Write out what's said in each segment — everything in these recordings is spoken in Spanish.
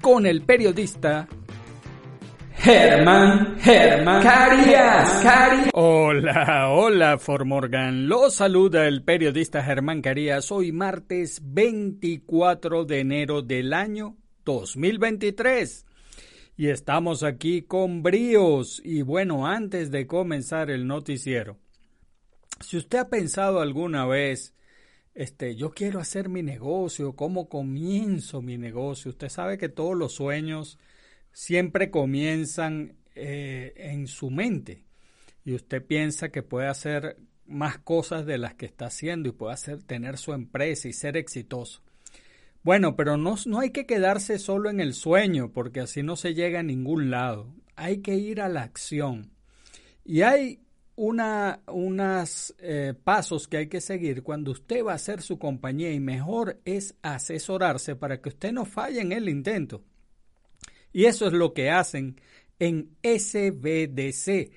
con el periodista Germán, Germán Carías, Carías. Hola, hola, Formorgan. Lo saluda el periodista Germán Carías. Hoy martes 24 de enero del año 2023. Y estamos aquí con bríos. Y bueno, antes de comenzar el noticiero, si usted ha pensado alguna vez, este, yo quiero hacer mi negocio, ¿cómo comienzo mi negocio? Usted sabe que todos los sueños siempre comienzan eh, en su mente y usted piensa que puede hacer más cosas de las que está haciendo y puede hacer, tener su empresa y ser exitoso. Bueno, pero no, no hay que quedarse solo en el sueño porque así no se llega a ningún lado. Hay que ir a la acción. Y hay una, unos eh, pasos que hay que seguir cuando usted va a hacer su compañía y mejor es asesorarse para que usted no falle en el intento. Y eso es lo que hacen en SBDC,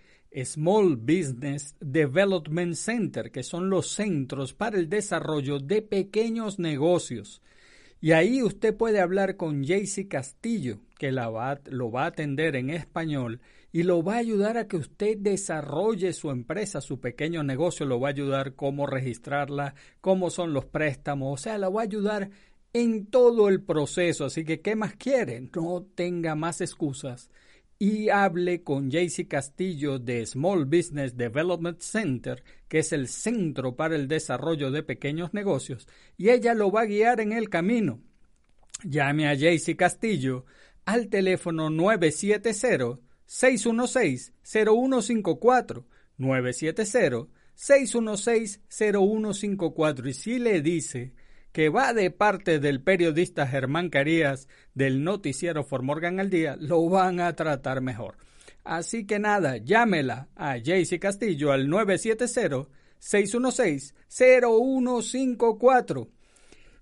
Small Business Development Center, que son los centros para el desarrollo de pequeños negocios. Y ahí usted puede hablar con Jaycee Castillo, que la lo va a atender en español y lo va a ayudar a que usted desarrolle su empresa, su pequeño negocio, lo va a ayudar cómo registrarla, cómo son los préstamos, o sea, lo va a ayudar en todo el proceso. Así que, ¿qué más quiere? No tenga más excusas y hable con Jaycee Castillo de Small Business Development Center, que es el centro para el desarrollo de pequeños negocios, y ella lo va a guiar en el camino. Llame a Jaycee Castillo al teléfono 970-616-0154, 970-616-0154, y si le dice que va de parte del periodista Germán Carías del noticiero Formorgan al Día, lo van a tratar mejor. Así que nada, llámela a Jaycee Castillo al 970-616-0154.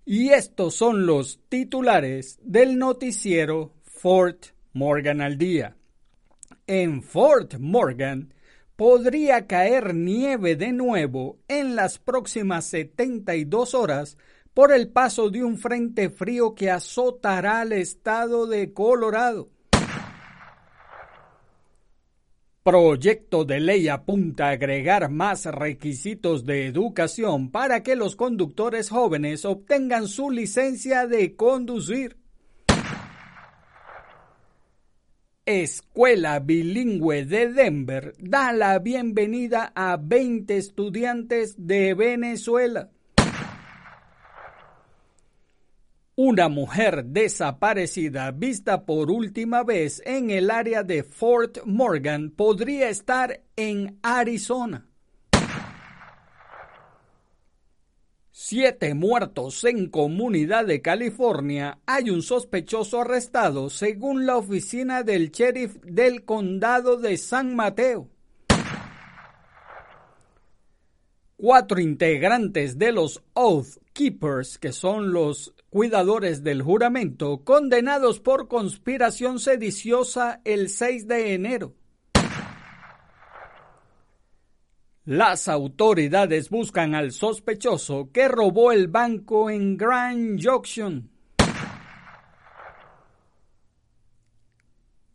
Y estos son los titulares del noticiero Fort Morgan al Día. En Fort Morgan podría caer nieve de nuevo en las próximas 72 horas por el paso de un frente frío que azotará al estado de Colorado. Proyecto de ley apunta a agregar más requisitos de educación para que los conductores jóvenes obtengan su licencia de conducir. Escuela Bilingüe de Denver da la bienvenida a 20 estudiantes de Venezuela. Una mujer desaparecida vista por última vez en el área de Fort Morgan podría estar en Arizona. Siete muertos en comunidad de California. Hay un sospechoso arrestado según la oficina del sheriff del condado de San Mateo. Cuatro integrantes de los Oath Keepers, que son los cuidadores del juramento, condenados por conspiración sediciosa el 6 de enero. Las autoridades buscan al sospechoso que robó el banco en Grand Junction.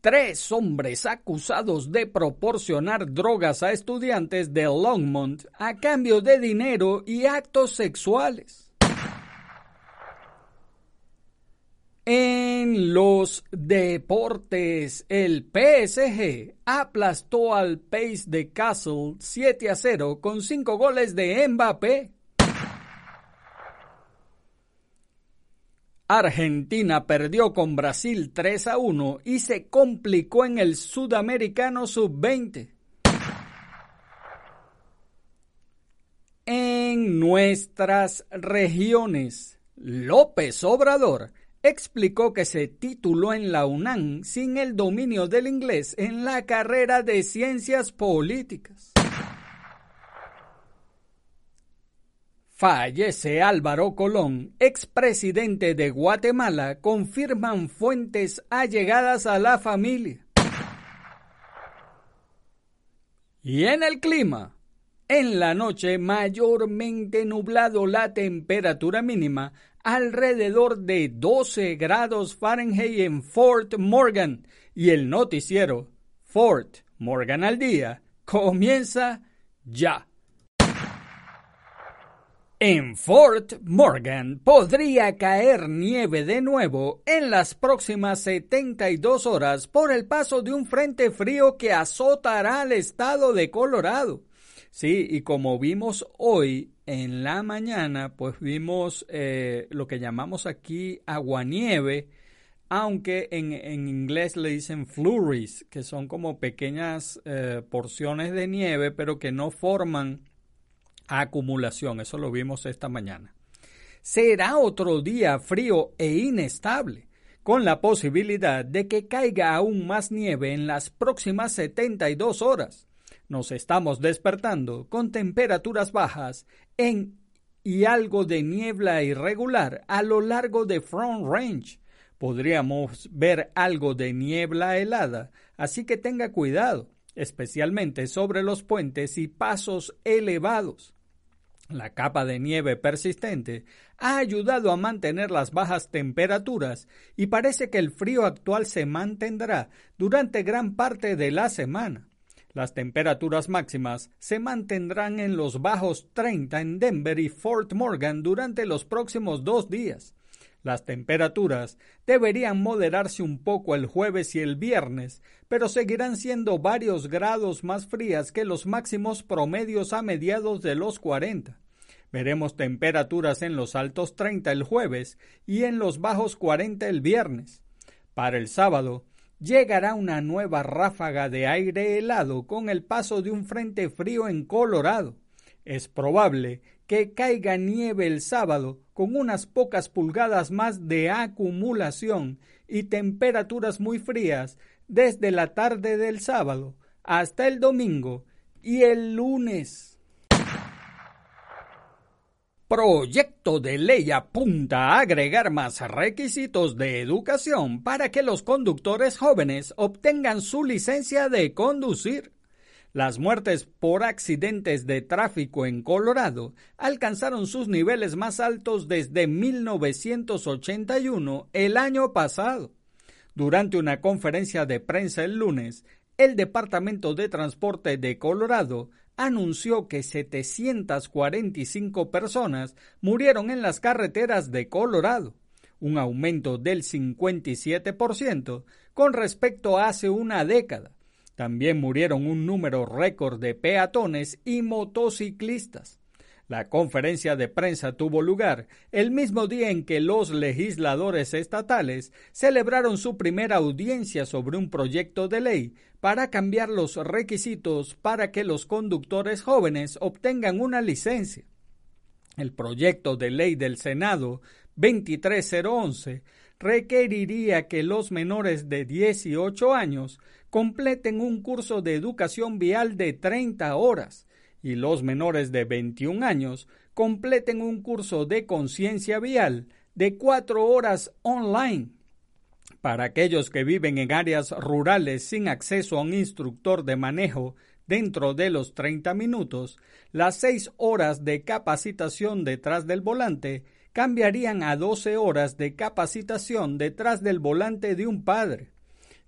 Tres hombres acusados de proporcionar drogas a estudiantes de Longmont a cambio de dinero y actos sexuales. En los deportes, el PSG aplastó al Pace de Castle 7 a 0 con 5 goles de Mbappé. Argentina perdió con Brasil 3 a 1 y se complicó en el Sudamericano Sub-20. En nuestras regiones, López Obrador explicó que se tituló en la UNAM sin el dominio del inglés en la carrera de ciencias políticas. Fallece Álvaro Colón, expresidente de Guatemala, confirman fuentes allegadas a la familia. Y en el clima, en la noche mayormente nublado la temperatura mínima alrededor de 12 grados Fahrenheit en Fort Morgan y el noticiero Fort Morgan al día comienza ya. En Fort Morgan podría caer nieve de nuevo en las próximas 72 horas por el paso de un frente frío que azotará al estado de Colorado. Sí, y como vimos hoy en la mañana, pues vimos eh, lo que llamamos aquí aguanieve, aunque en, inglés le dicen flurries, que son como pequeñas eh, porciones de nieve, pero que no forman acumulación. Eso lo vimos esta mañana. Será otro día frío e inestable, con la posibilidad de que caiga aún más nieve en las próximas 72 horas nos estamos despertando con temperaturas bajas en y algo de niebla irregular a lo largo de Front Range. Podríamos ver algo de niebla helada, así que tenga cuidado, especialmente sobre los puentes y pasos elevados. La capa de nieve persistente ha ayudado a mantener las bajas temperaturas y parece que el frío actual se mantendrá durante gran parte de la semana. Las temperaturas máximas se mantendrán en los bajos 30 en Denver y Fort Morgan durante los próximos dos días. Las temperaturas deberían moderarse un poco el jueves y el viernes, pero seguirán siendo varios grados más frías que los máximos promedios a mediados de los 40. Veremos temperaturas en los altos 30 el jueves y en los bajos 40 el viernes. Para el sábado, llegará una nueva ráfaga de aire helado con el paso de un frente frío en Colorado. Es probable que caiga nieve el sábado con unas pocas pulgadas más de acumulación y temperaturas muy frías desde la tarde del sábado hasta el domingo y el lunes. Proyecto de ley apunta a agregar más requisitos de educación para que los conductores jóvenes obtengan su licencia de conducir. Las muertes por accidentes de tráfico en Colorado alcanzaron sus niveles más altos desde 1981, el año pasado. Durante una conferencia de prensa el lunes, el Departamento de Transporte de Colorado anunció que 745 personas murieron en las carreteras de Colorado, un aumento del 57% con respecto a hace una década. También murieron un número récord de peatones y motociclistas. La conferencia de prensa tuvo lugar el mismo día en que los legisladores estatales celebraron su primera audiencia sobre un proyecto de ley para cambiar los requisitos para que los conductores jóvenes obtengan una licencia. El proyecto de ley del Senado 23011 requeriría que los menores de 18 años completen un curso de educación vial de 30 horas y los menores de 21 años completen un curso de conciencia vial de 4 horas online. Para aquellos que viven en áreas rurales sin acceso a un instructor de manejo dentro de los 30 minutos, las 6 horas de capacitación detrás del volante cambiarían a 12 horas de capacitación detrás del volante de un padre.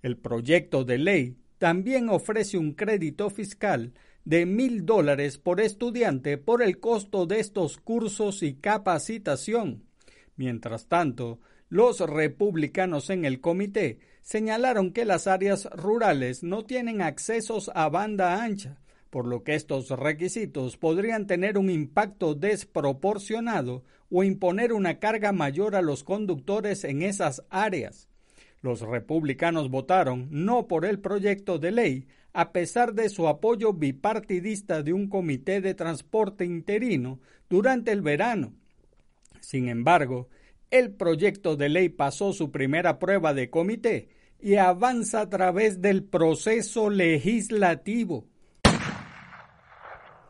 El proyecto de ley también ofrece un crédito fiscal de mil dólares por estudiante por el costo de estos cursos y capacitación. Mientras tanto, los republicanos en el comité señalaron que las áreas rurales no tienen accesos a banda ancha, por lo que estos requisitos podrían tener un impacto desproporcionado o imponer una carga mayor a los conductores en esas áreas. Los republicanos votaron no por el proyecto de ley, a pesar de su apoyo bipartidista de un comité de transporte interino durante el verano. Sin embargo, el proyecto de ley pasó su primera prueba de comité y avanza a través del proceso legislativo.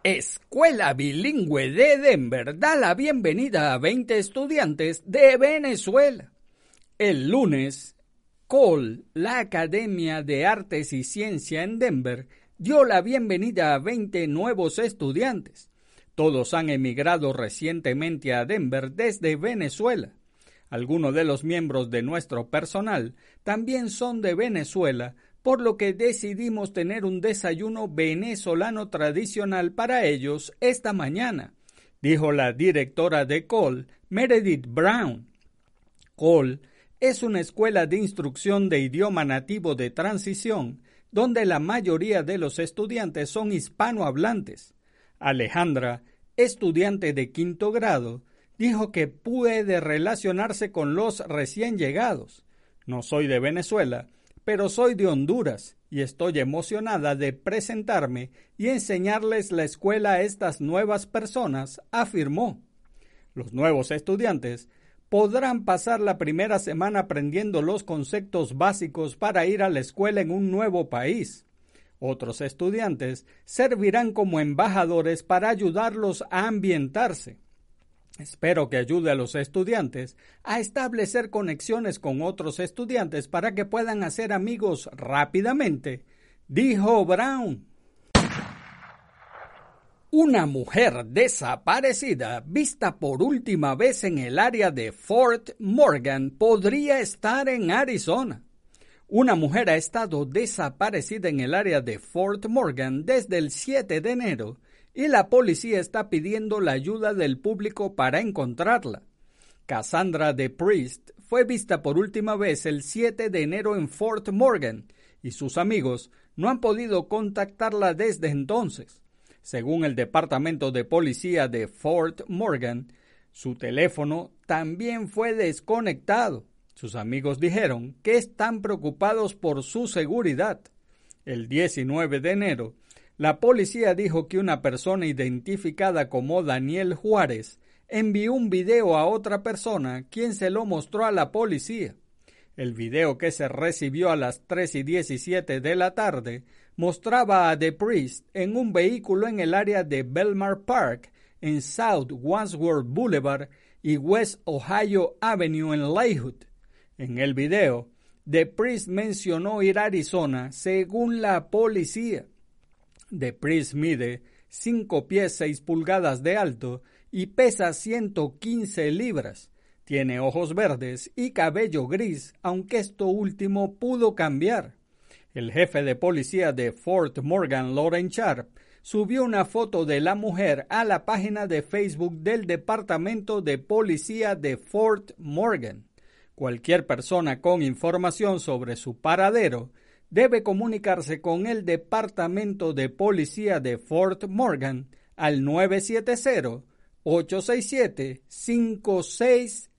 Escuela Bilingüe de Denver da la bienvenida a 20 estudiantes de Venezuela. El lunes, Cole, la Academia de Artes y Ciencia en Denver, dio la bienvenida a 20 nuevos estudiantes. Todos han emigrado recientemente a Denver desde Venezuela. Algunos de los miembros de nuestro personal también son de Venezuela, por lo que decidimos tener un desayuno venezolano tradicional para ellos esta mañana, dijo la directora de Cole, Meredith Brown. Cole es una escuela de instrucción de idioma nativo de transición, donde la mayoría de los estudiantes son hispanohablantes. Alejandra, estudiante de quinto grado, dijo que puede relacionarse con los recién llegados. No soy de Venezuela, pero soy de Honduras y estoy emocionada de presentarme y enseñarles la escuela a estas nuevas personas, afirmó. Los nuevos estudiantes podrán pasar la primera semana aprendiendo los conceptos básicos para ir a la escuela en un nuevo país. Otros estudiantes servirán como embajadores para ayudarlos a ambientarse. Espero que ayude a los estudiantes a establecer conexiones con otros estudiantes para que puedan hacer amigos rápidamente, dijo Brown. Una mujer desaparecida vista por última vez en el área de Fort Morgan podría estar en Arizona. Una mujer ha estado desaparecida en el área de Fort Morgan desde el 7 de enero y la policía está pidiendo la ayuda del público para encontrarla. Cassandra de Priest fue vista por última vez el 7 de enero en Fort Morgan y sus amigos no han podido contactarla desde entonces. Según el Departamento de Policía de Fort Morgan, su teléfono también fue desconectado. Sus amigos dijeron que están preocupados por su seguridad. El 19 de enero, la policía dijo que una persona identificada como Daniel Juárez envió un video a otra persona quien se lo mostró a la policía. El video que se recibió a las 3 y 17 de la tarde mostraba a The Priest en un vehículo en el área de Belmar Park en South Wandsworth Boulevard y West Ohio Avenue en Layhood. En el video, The Priest mencionó ir a Arizona según la policía. The Priest mide 5 pies 6 pulgadas de alto y pesa 115 libras. Tiene ojos verdes y cabello gris, aunque esto último pudo cambiar. El jefe de policía de Fort Morgan, Lauren Sharp, subió una foto de la mujer a la página de Facebook del Departamento de Policía de Fort Morgan. Cualquier persona con información sobre su paradero debe comunicarse con el Departamento de Policía de Fort Morgan al 970-867-5678.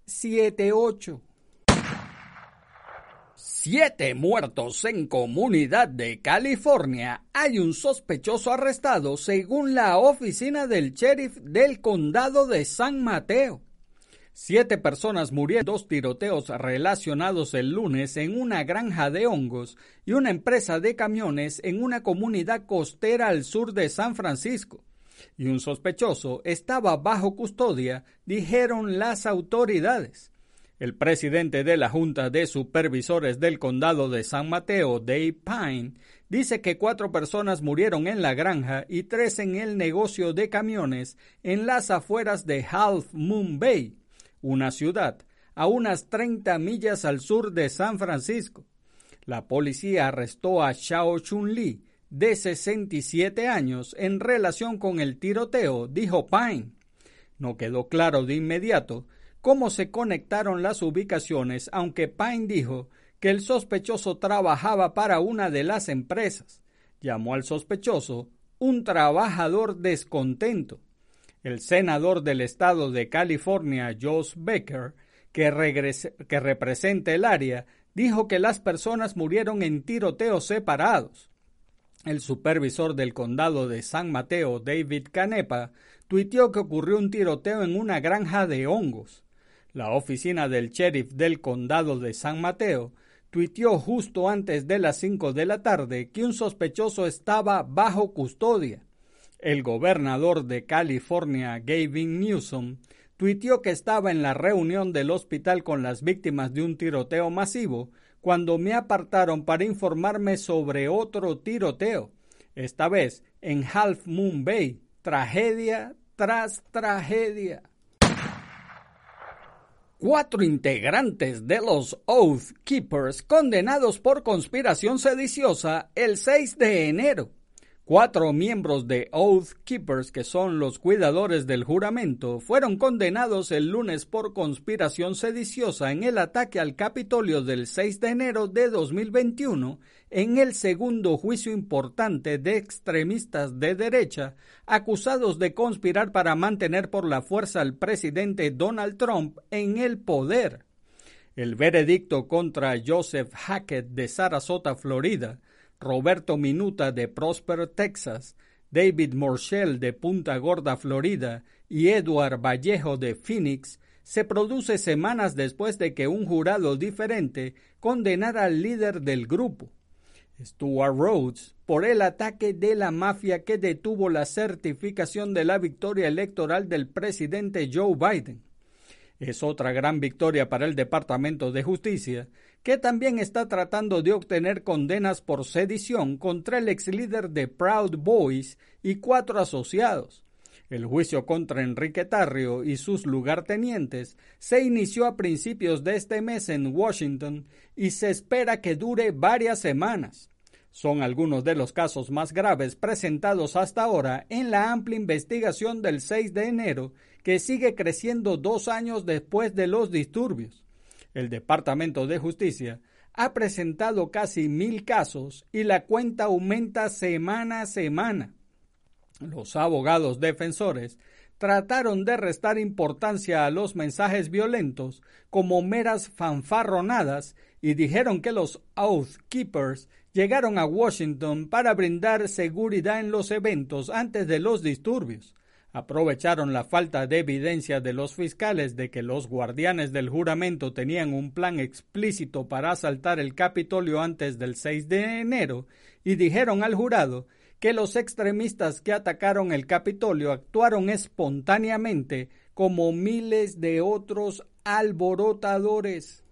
Siete muertos en comunidad de California. Hay un sospechoso arrestado según la oficina del sheriff del condado de San Mateo. Siete personas murieron dos tiroteos relacionados el lunes en una granja de hongos y una empresa de camiones en una comunidad costera al sur de San Francisco. Y un sospechoso estaba bajo custodia, dijeron las autoridades. El presidente de la Junta de Supervisores del Condado de San Mateo, Dave Pine, dice que cuatro personas murieron en la granja y tres en el negocio de camiones en las afueras de Half Moon Bay, una ciudad a unas 30 millas al sur de San Francisco. La policía arrestó a Xiao Chun-li, de 67 años, en relación con el tiroteo, dijo Pine. No quedó claro de inmediato cómo se conectaron las ubicaciones, aunque Pine dijo que el sospechoso trabajaba para una de las empresas. Llamó al sospechoso un trabajador descontento. El senador del estado de California, Josh Becker, que, que representa el área, dijo que las personas murieron en tiroteos separados. El supervisor del condado de San Mateo, David Canepa, tuiteó que ocurrió un tiroteo en una granja de hongos. La oficina del sheriff del condado de San Mateo tuiteó justo antes de las 5 de la tarde que un sospechoso estaba bajo custodia. El gobernador de California, Gavin Newsom, tuiteó que estaba en la reunión del hospital con las víctimas de un tiroteo masivo cuando me apartaron para informarme sobre otro tiroteo, esta vez en Half Moon Bay, tragedia tras tragedia. Cuatro integrantes de los Oath Keepers condenados por conspiración sediciosa el 6 de enero. Cuatro miembros de Oath Keepers, que son los cuidadores del juramento, fueron condenados el lunes por conspiración sediciosa en el ataque al Capitolio del 6 de enero de 2021, en el segundo juicio importante de extremistas de derecha acusados de conspirar para mantener por la fuerza al presidente Donald Trump en el poder. El veredicto contra Joseph Hackett de Sarasota, Florida, Roberto Minuta de Prosper, Texas, David Morshell de Punta Gorda, Florida, y Edward Vallejo de Phoenix, se produce semanas después de que un jurado diferente condenara al líder del grupo, Stuart Rhodes, por el ataque de la mafia que detuvo la certificación de la victoria electoral del presidente Joe Biden. Es otra gran victoria para el Departamento de Justicia, que también está tratando de obtener condenas por sedición contra el ex líder de Proud Boys y cuatro asociados. El juicio contra Enrique Tarrio y sus lugartenientes se inició a principios de este mes en Washington y se espera que dure varias semanas. Son algunos de los casos más graves presentados hasta ahora en la amplia investigación del 6 de enero que sigue creciendo dos años después de los disturbios. El Departamento de Justicia ha presentado casi mil casos y la cuenta aumenta semana a semana. Los abogados defensores trataron de restar importancia a los mensajes violentos como meras fanfarronadas y dijeron que los Oath Keepers llegaron a Washington para brindar seguridad en los eventos antes de los disturbios aprovecharon la falta de evidencia de los fiscales de que los guardianes del juramento tenían un plan explícito para asaltar el Capitolio antes del 6 de enero y dijeron al jurado que los extremistas que atacaron el Capitolio actuaron espontáneamente como miles de otros alborotadores.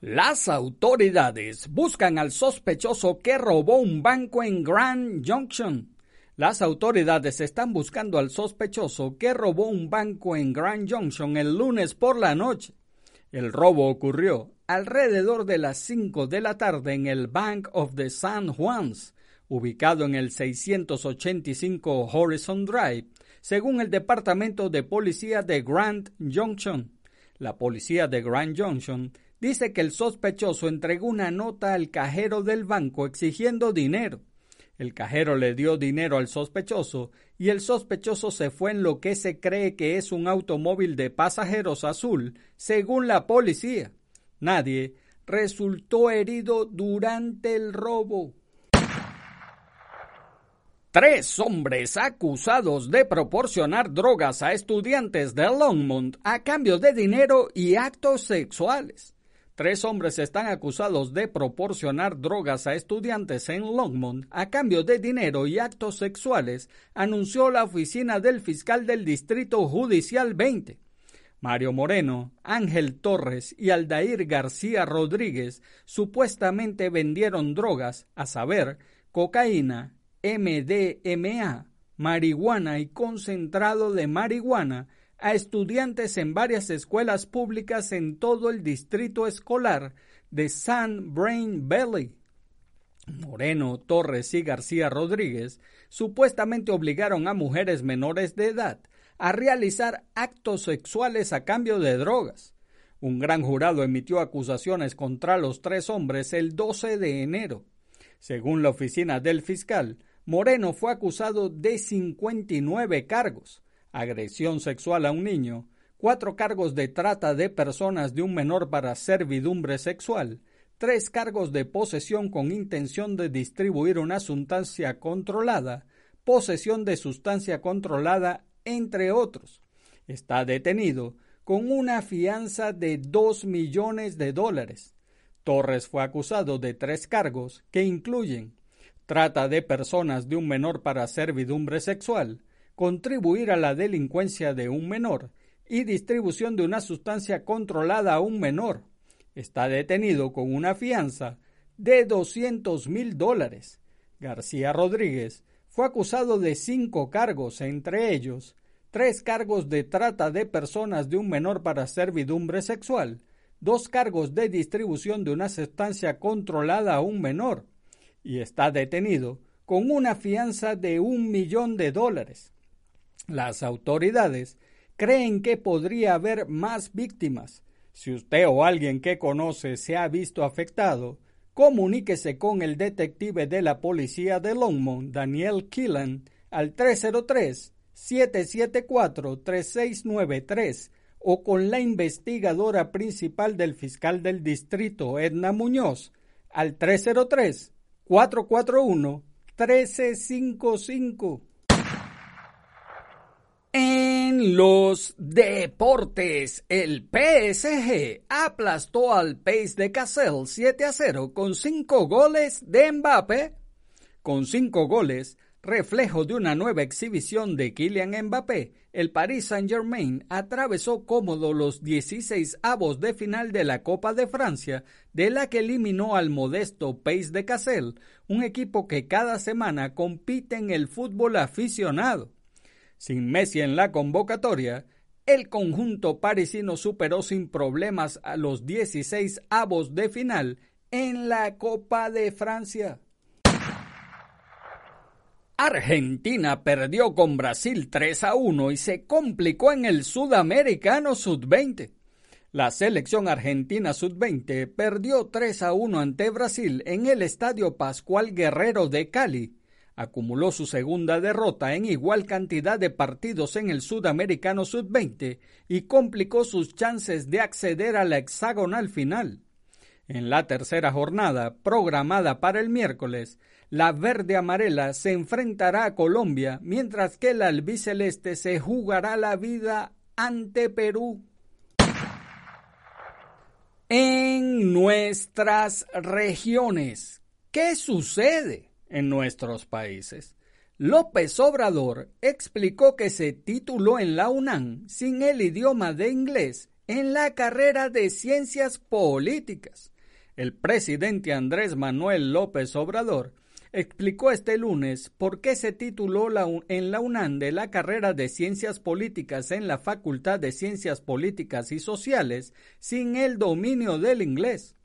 Las autoridades buscan al sospechoso que robó un banco en Grand Junction. Las autoridades están buscando al sospechoso que robó un banco en Grand Junction el lunes por la noche. El robo ocurrió alrededor de las 5 de la tarde en el Bank of the San Juans, ubicado en el 685 Horizon Drive, según el Departamento de Policía de Grand Junction. La policía de Grand Junction dice que el sospechoso entregó una nota al cajero del banco exigiendo dinero. El cajero le dio dinero al sospechoso y el sospechoso se fue en lo que se cree que es un automóvil de pasajeros azul, según la policía. Nadie resultó herido durante el robo. Tres hombres acusados de proporcionar drogas a estudiantes de Longmont a cambio de dinero y actos sexuales. Tres hombres están acusados de proporcionar drogas a estudiantes en Longmont a cambio de dinero y actos sexuales, anunció la oficina del fiscal del Distrito Judicial 20. Mario Moreno, Ángel Torres y Aldair García Rodríguez supuestamente vendieron drogas, a saber, cocaína, MDMA, marihuana y concentrado de marihuana a estudiantes en varias escuelas públicas en todo el distrito escolar de San Brain Valley. Moreno, Torres y García Rodríguez supuestamente obligaron a mujeres menores de edad a realizar actos sexuales a cambio de drogas. Un gran jurado emitió acusaciones contra los tres hombres el 12 de enero. Según la oficina del fiscal, Moreno fue acusado de 59 cargos, agresión sexual a un niño, cuatro cargos de trata de personas de un menor para servidumbre sexual, tres cargos de posesión con intención de distribuir una sustancia controlada, posesión de sustancia controlada entre otros. Está detenido con una fianza de dos millones de dólares. Torres fue acusado de tres cargos que incluyen trata de personas de un menor para servidumbre sexual, contribuir a la delincuencia de un menor y distribución de una sustancia controlada a un menor. Está detenido con una fianza de doscientos mil dólares. García Rodríguez fue acusado de cinco cargos, entre ellos tres cargos de trata de personas de un menor para servidumbre sexual, dos cargos de distribución de una sustancia controlada a un menor, y está detenido con una fianza de un millón de dólares. Las autoridades creen que podría haber más víctimas. Si usted o alguien que conoce se ha visto afectado, comuníquese con el detective de la policía de Longmont, Daniel Killan, al 303-774-3693 o con la investigadora principal del fiscal del distrito, Edna Muñoz, al 303-441-1355. En los deportes, el PSG aplastó al Pace de Cassel 7 a 0 con 5 goles de Mbappé. Con 5 goles, reflejo de una nueva exhibición de Kylian Mbappé, el Paris Saint-Germain atravesó cómodo los 16 avos de final de la Copa de Francia, de la que eliminó al modesto Pace de Cassel, un equipo que cada semana compite en el fútbol aficionado. Sin Messi en la convocatoria, el conjunto parisino superó sin problemas a los 16 avos de final en la Copa de Francia. Argentina perdió con Brasil 3 a 1 y se complicó en el Sudamericano Sub-20. La selección argentina Sub-20 perdió 3 a 1 ante Brasil en el Estadio Pascual Guerrero de Cali acumuló su segunda derrota en igual cantidad de partidos en el Sudamericano Sub-20 y complicó sus chances de acceder a la hexagonal final. En la tercera jornada, programada para el miércoles, la verde amarela se enfrentará a Colombia, mientras que el albiceleste se jugará la vida ante Perú. En nuestras regiones, ¿qué sucede? En nuestros países. López Obrador explicó que se tituló en la UNAM sin el idioma de inglés en la carrera de ciencias políticas. El presidente Andrés Manuel López Obrador explicó este lunes por qué se tituló en la UNAM de la carrera de Ciencias Políticas en la Facultad de Ciencias Políticas y Sociales sin el dominio del inglés.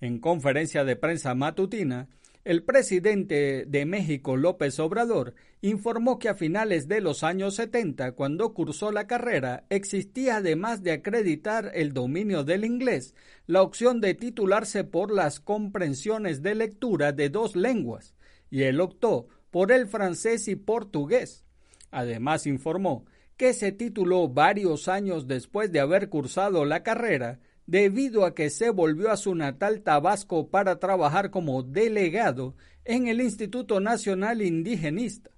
En conferencia de prensa matutina, el presidente de México, López Obrador, informó que a finales de los años 70, cuando cursó la carrera, existía además de acreditar el dominio del inglés, la opción de titularse por las comprensiones de lectura de dos lenguas, y él optó por el francés y portugués. Además informó que se tituló varios años después de haber cursado la carrera debido a que se volvió a su natal Tabasco para trabajar como delegado en el Instituto Nacional Indigenista.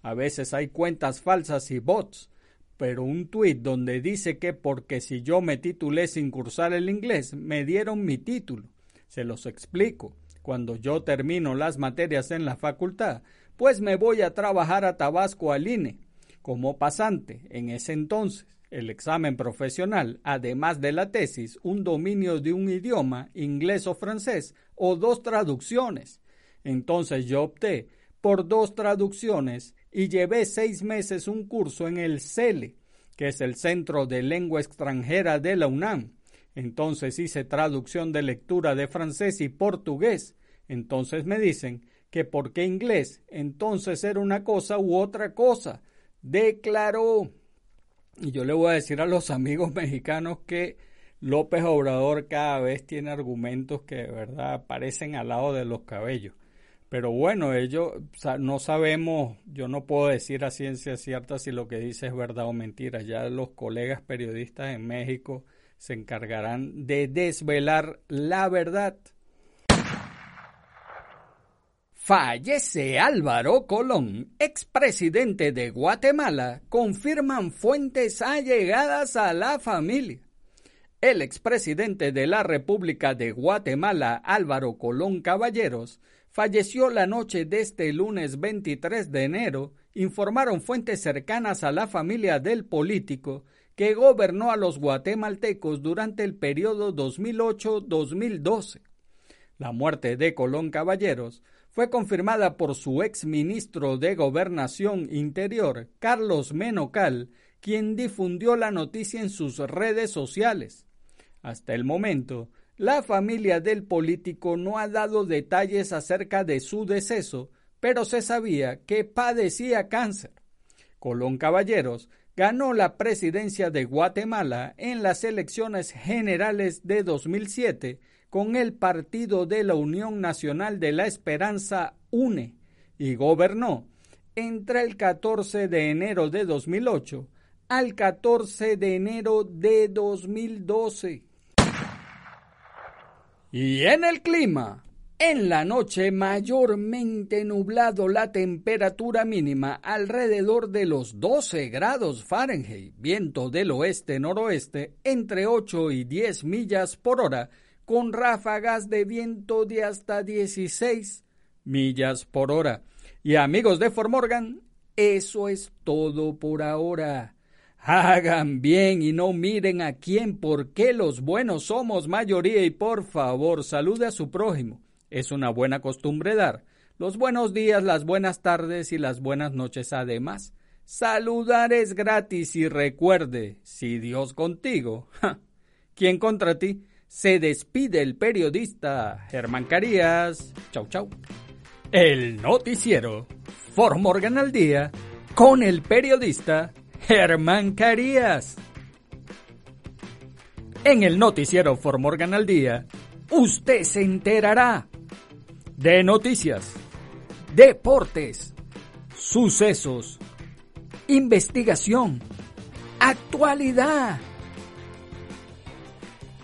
A veces hay cuentas falsas y bots, pero un tuit donde dice que porque si yo me titulé sin cursar el inglés, me dieron mi título. Se los explico. Cuando yo termino las materias en la facultad, pues me voy a trabajar a Tabasco al INE, como pasante en ese entonces el examen profesional, además de la tesis, un dominio de un idioma, inglés o francés, o dos traducciones. Entonces yo opté por dos traducciones y llevé seis meses un curso en el CELE, que es el Centro de Lengua Extranjera de la UNAM. Entonces hice traducción de lectura de francés y portugués. Entonces me dicen que por qué inglés, entonces era una cosa u otra cosa. Declaró. Y yo le voy a decir a los amigos mexicanos que López Obrador cada vez tiene argumentos que de verdad aparecen al lado de los cabellos. Pero bueno, ellos no sabemos, yo no puedo decir a ciencia cierta si lo que dice es verdad o mentira. Ya los colegas periodistas en México se encargarán de desvelar la verdad. Fallece Álvaro Colón, expresidente de Guatemala, confirman fuentes allegadas a la familia. El expresidente de la República de Guatemala, Álvaro Colón Caballeros, falleció la noche de este lunes 23 de enero, informaron fuentes cercanas a la familia del político que gobernó a los guatemaltecos durante el periodo 2008-2012. La muerte de Colón Caballeros fue confirmada por su ex ministro de Gobernación Interior, Carlos Menocal, quien difundió la noticia en sus redes sociales. Hasta el momento, la familia del político no ha dado detalles acerca de su deceso, pero se sabía que padecía cáncer. Colón Caballeros ganó la presidencia de Guatemala en las elecciones generales de 2007 con el Partido de la Unión Nacional de la Esperanza UNE y gobernó entre el 14 de enero de 2008 al 14 de enero de 2012. Y en el clima, en la noche mayormente nublado la temperatura mínima alrededor de los 12 grados Fahrenheit, viento del oeste-noroeste entre 8 y 10 millas por hora, con ráfagas de viento de hasta 16 millas por hora. Y amigos de Formorgan, eso es todo por ahora. Hagan bien y no miren a quién, porque los buenos somos mayoría y por favor salude a su prójimo. Es una buena costumbre dar los buenos días, las buenas tardes y las buenas noches además. Saludar es gratis y recuerde, si Dios contigo, ¿quién contra ti? Se despide el periodista Germán Carías. Chau, chau. El noticiero Formorgan al día con el periodista Germán Carías. En el noticiero Formorgan al día, usted se enterará de noticias, deportes, sucesos, investigación, actualidad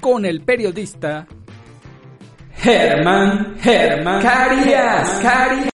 con el periodista Germán Germán Carías.